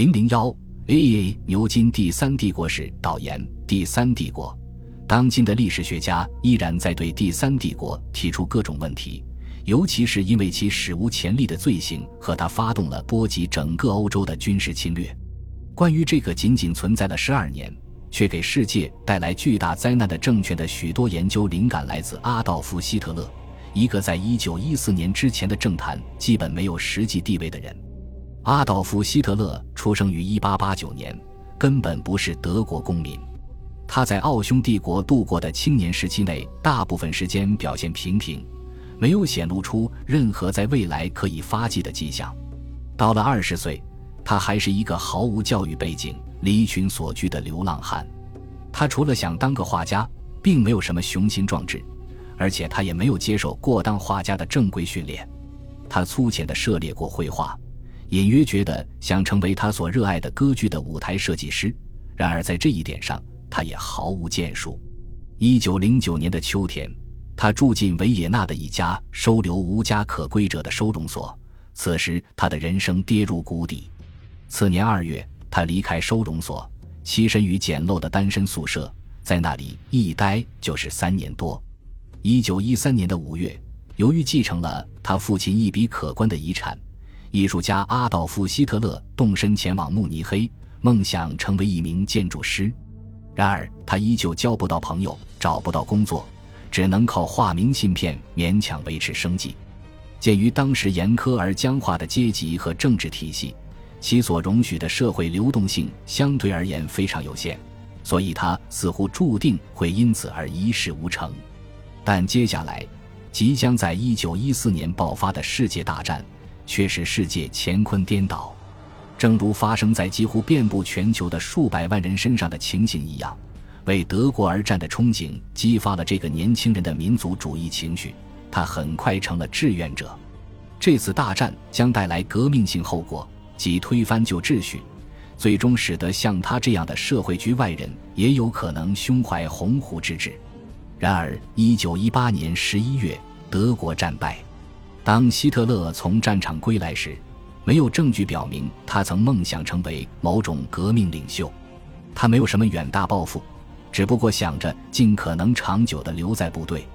零零幺，A A 牛津第三帝国史导言：第三帝国，当今的历史学家依然在对第三帝国提出各种问题，尤其是因为其史无前例的罪行和他发动了波及整个欧洲的军事侵略。关于这个仅仅存在了十二年，却给世界带来巨大灾难的政权的许多研究灵感来自阿道夫·希特勒，一个在一九一四年之前的政坛基本没有实际地位的人。阿道夫·希特勒出生于1889年，根本不是德国公民。他在奥匈帝国度过的青年时期内，大部分时间表现平平，没有显露出任何在未来可以发迹的迹象。到了二十岁，他还是一个毫无教育背景、离群所居的流浪汉。他除了想当个画家，并没有什么雄心壮志，而且他也没有接受过当画家的正规训练。他粗浅地涉猎过绘画。隐约觉得想成为他所热爱的歌剧的舞台设计师，然而在这一点上，他也毫无建树。一九零九年的秋天，他住进维也纳的一家收留无家可归者的收容所，此时他的人生跌入谷底。次年二月，他离开收容所，栖身于简陋的单身宿舍，在那里一待就是三年多。一九一三年的五月，由于继承了他父亲一笔可观的遗产。艺术家阿道夫·希特勒动身前往慕尼黑，梦想成为一名建筑师。然而，他依旧交不到朋友，找不到工作，只能靠化名信片勉强维持生计。鉴于当时严苛而僵化的阶级和政治体系，其所容许的社会流动性相对而言非常有限，所以他似乎注定会因此而一事无成。但接下来，即将在一九一四年爆发的世界大战。却使世界乾坤颠倒，正如发生在几乎遍布全球的数百万人身上的情形一样。为德国而战的憧憬激发了这个年轻人的民族主义情绪，他很快成了志愿者。这次大战将带来革命性后果，即推翻旧秩序，最终使得像他这样的社会局外人也有可能胸怀鸿鹄之志。然而，一九一八年十一月，德国战败。当希特勒从战场归来时，没有证据表明他曾梦想成为某种革命领袖。他没有什么远大抱负，只不过想着尽可能长久地留在部队。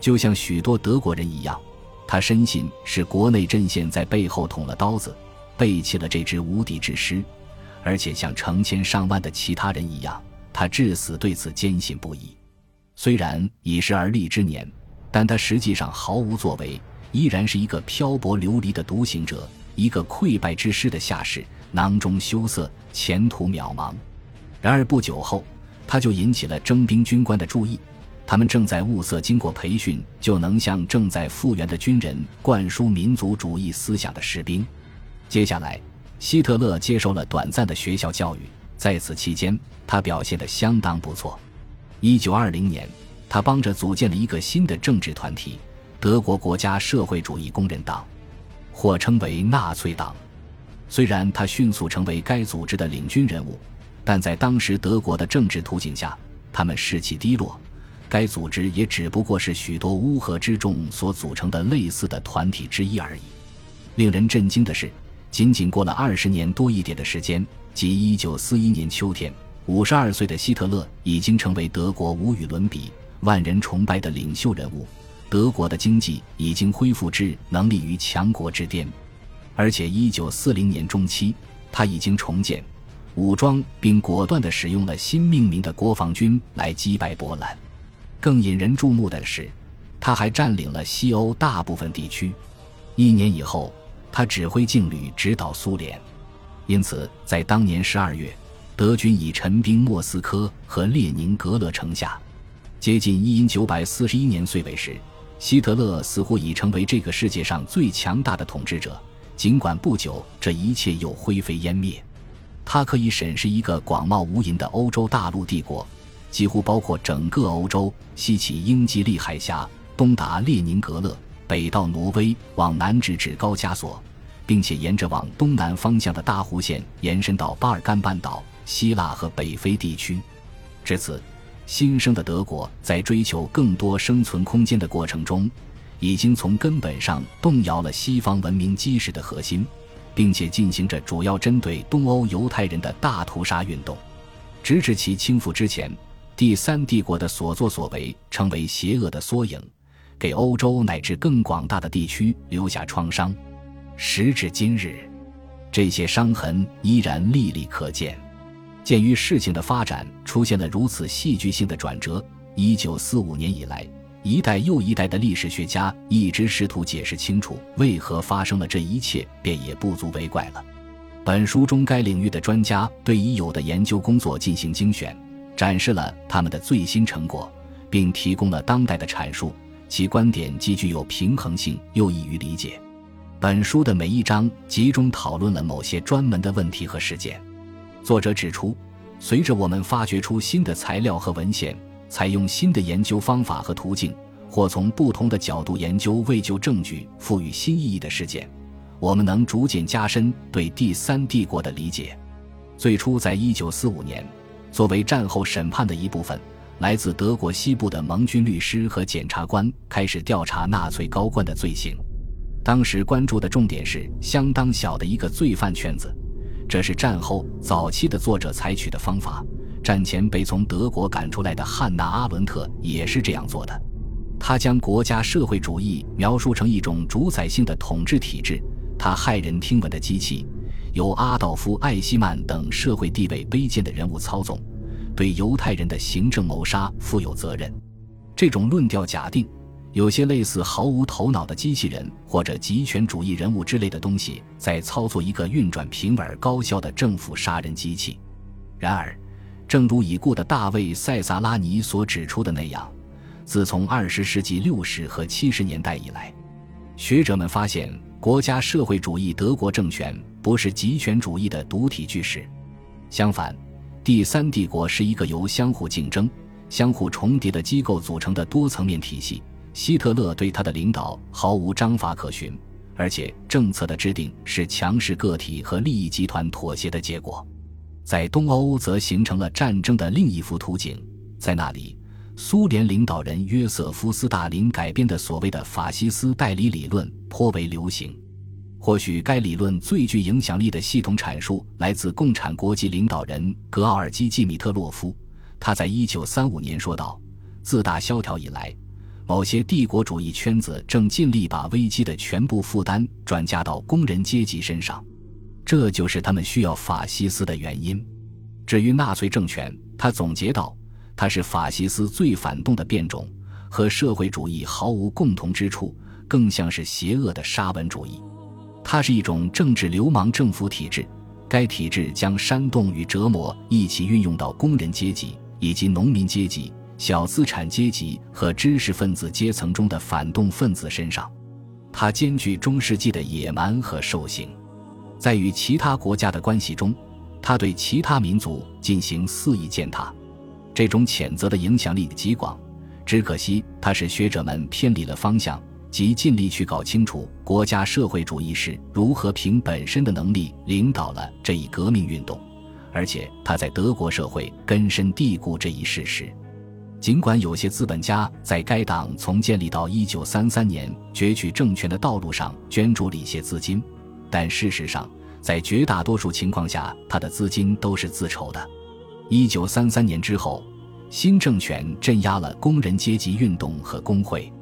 就像许多德国人一样，他深信是国内阵线在背后捅了刀子，背弃了这支无敌之师。而且像成千上万的其他人一样，他至死对此坚信不疑。虽然已是而立之年，但他实际上毫无作为。依然是一个漂泊流离的独行者，一个溃败之师的下士，囊中羞涩，前途渺茫。然而不久后，他就引起了征兵军官的注意，他们正在物色经过培训就能向正在复员的军人灌输民族主义思想的士兵。接下来，希特勒接受了短暂的学校教育，在此期间，他表现得相当不错。一九二零年，他帮着组建了一个新的政治团体。德国国家社会主义工人党，或称为纳粹党。虽然他迅速成为该组织的领军人物，但在当时德国的政治图景下，他们士气低落。该组织也只不过是许多乌合之众所组成的类似的团体之一而已。令人震惊的是，仅仅过了二十年多一点的时间，即一九四一年秋天，五十二岁的希特勒已经成为德国无与伦比、万人崇拜的领袖人物。德国的经济已经恢复至能立于强国之巅，而且一九四零年中期，他已经重建、武装并果断地使用了新命名的国防军来击败波兰。更引人注目的是，他还占领了西欧大部分地区。一年以后，他指挥劲旅直捣苏联。因此，在当年十二月，德军已陈兵莫斯科和列宁格勒城下。接近一因九百四十一年岁尾时。希特勒似乎已成为这个世界上最强大的统治者，尽管不久这一切又灰飞烟灭。他可以审视一个广袤无垠的欧洲大陆帝国，几乎包括整个欧洲，西起英吉利海峡，东达列宁格勒，北到挪威，往南直至高加索，并且沿着往东南方向的大弧线延伸到巴尔干半岛、希腊和北非地区。至此。新生的德国在追求更多生存空间的过程中，已经从根本上动摇了西方文明基石的核心，并且进行着主要针对东欧犹太人的大屠杀运动。直至其倾覆之前，第三帝国的所作所为成为邪恶的缩影，给欧洲乃至更广大的地区留下创伤。时至今日，这些伤痕依然历历可见。鉴于事情的发展出现了如此戏剧性的转折，一九四五年以来，一代又一代的历史学家一直试图解释清楚为何发生了这一切，便也不足为怪了。本书中该领域的专家对已有的研究工作进行精选，展示了他们的最新成果，并提供了当代的阐述，其观点既具有平衡性又易于理解。本书的每一章集中讨论了某些专门的问题和事件。作者指出，随着我们发掘出新的材料和文献，采用新的研究方法和途径，或从不同的角度研究未就证据赋予新意义的事件，我们能逐渐加深对第三帝国的理解。最初，在一九四五年，作为战后审判的一部分，来自德国西部的盟军律师和检察官开始调查纳粹高官的罪行。当时关注的重点是相当小的一个罪犯圈子。这是战后早期的作者采取的方法。战前被从德国赶出来的汉娜·阿伦特也是这样做的。他将国家社会主义描述成一种主宰性的统治体制，他骇人听闻的机器由阿道夫·艾希曼等社会地位卑贱的人物操纵，对犹太人的行政谋杀负有责任。这种论调假定。有些类似毫无头脑的机器人或者极权主义人物之类的东西，在操作一个运转平稳高效的政府杀人机器。然而，正如已故的大卫·塞萨拉尼所指出的那样，自从二十世纪六十和七十年代以来，学者们发现国家社会主义德国政权不是极权主义的独体巨石。相反，第三帝国是一个由相互竞争、相互重叠的机构组成的多层面体系。希特勒对他的领导毫无章法可循，而且政策的制定是强势个体和利益集团妥协的结果。在东欧，则形成了战争的另一幅图景。在那里，苏联领导人约瑟夫·斯大林改编的所谓的法西斯代理理论颇为流行。或许该理论最具影响力的系统阐述来自共产国际领导人格奥尔基·季米特洛夫。他在一九三五年说道：“自大萧条以来。”某些帝国主义圈子正尽力把危机的全部负担转嫁到工人阶级身上，这就是他们需要法西斯的原因。至于纳粹政权，他总结道：“它是法西斯最反动的变种，和社会主义毫无共同之处，更像是邪恶的沙文主义。它是一种政治流氓政府体制，该体制将煽动与折磨一起运用到工人阶级以及农民阶级。”小资产阶级和知识分子阶层中的反动分子身上，它兼具中世纪的野蛮和兽性。在与其他国家的关系中，他对其他民族进行肆意践踏。这种谴责的影响力极广，只可惜他使学者们偏离了方向，即尽力去搞清楚国家社会主义是如何凭本身的能力领导了这一革命运动，而且他在德国社会根深蒂固这一事实。尽管有些资本家在该党从建立到一九三三年攫取政权的道路上捐助了一些资金，但事实上，在绝大多数情况下，他的资金都是自筹的。一九三三年之后，新政权镇压了工人阶级运动和工会。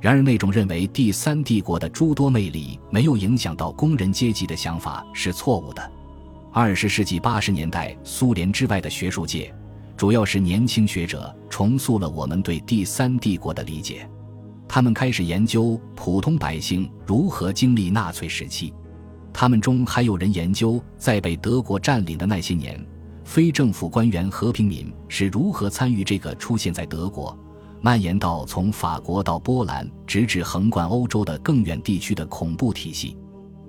然而，那种认为第三帝国的诸多魅力没有影响到工人阶级的想法是错误的。二十世纪八十年代，苏联之外的学术界。主要是年轻学者重塑了我们对第三帝国的理解，他们开始研究普通百姓如何经历纳粹时期，他们中还有人研究在被德国占领的那些年，非政府官员和平民是如何参与这个出现在德国、蔓延到从法国到波兰，直至横贯欧洲的更远地区的恐怖体系。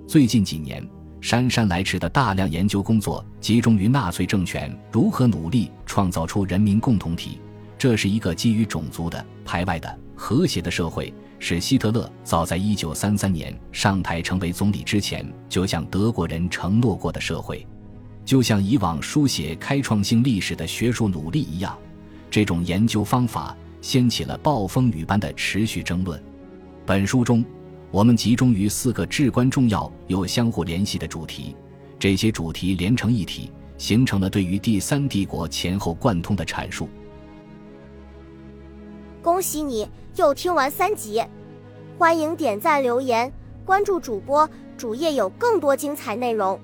最近几年。姗姗来迟的大量研究工作集中于纳粹政权如何努力创造出人民共同体，这是一个基于种族的排外的和谐的社会，是希特勒早在1933年上台成为总理之前就向德国人承诺过的社会。就像以往书写开创性历史的学术努力一样，这种研究方法掀起了暴风雨般的持续争论。本书中。我们集中于四个至关重要又相互联系的主题，这些主题连成一体，形成了对于第三帝国前后贯通的阐述。恭喜你又听完三集，欢迎点赞留言，关注主播主页有更多精彩内容。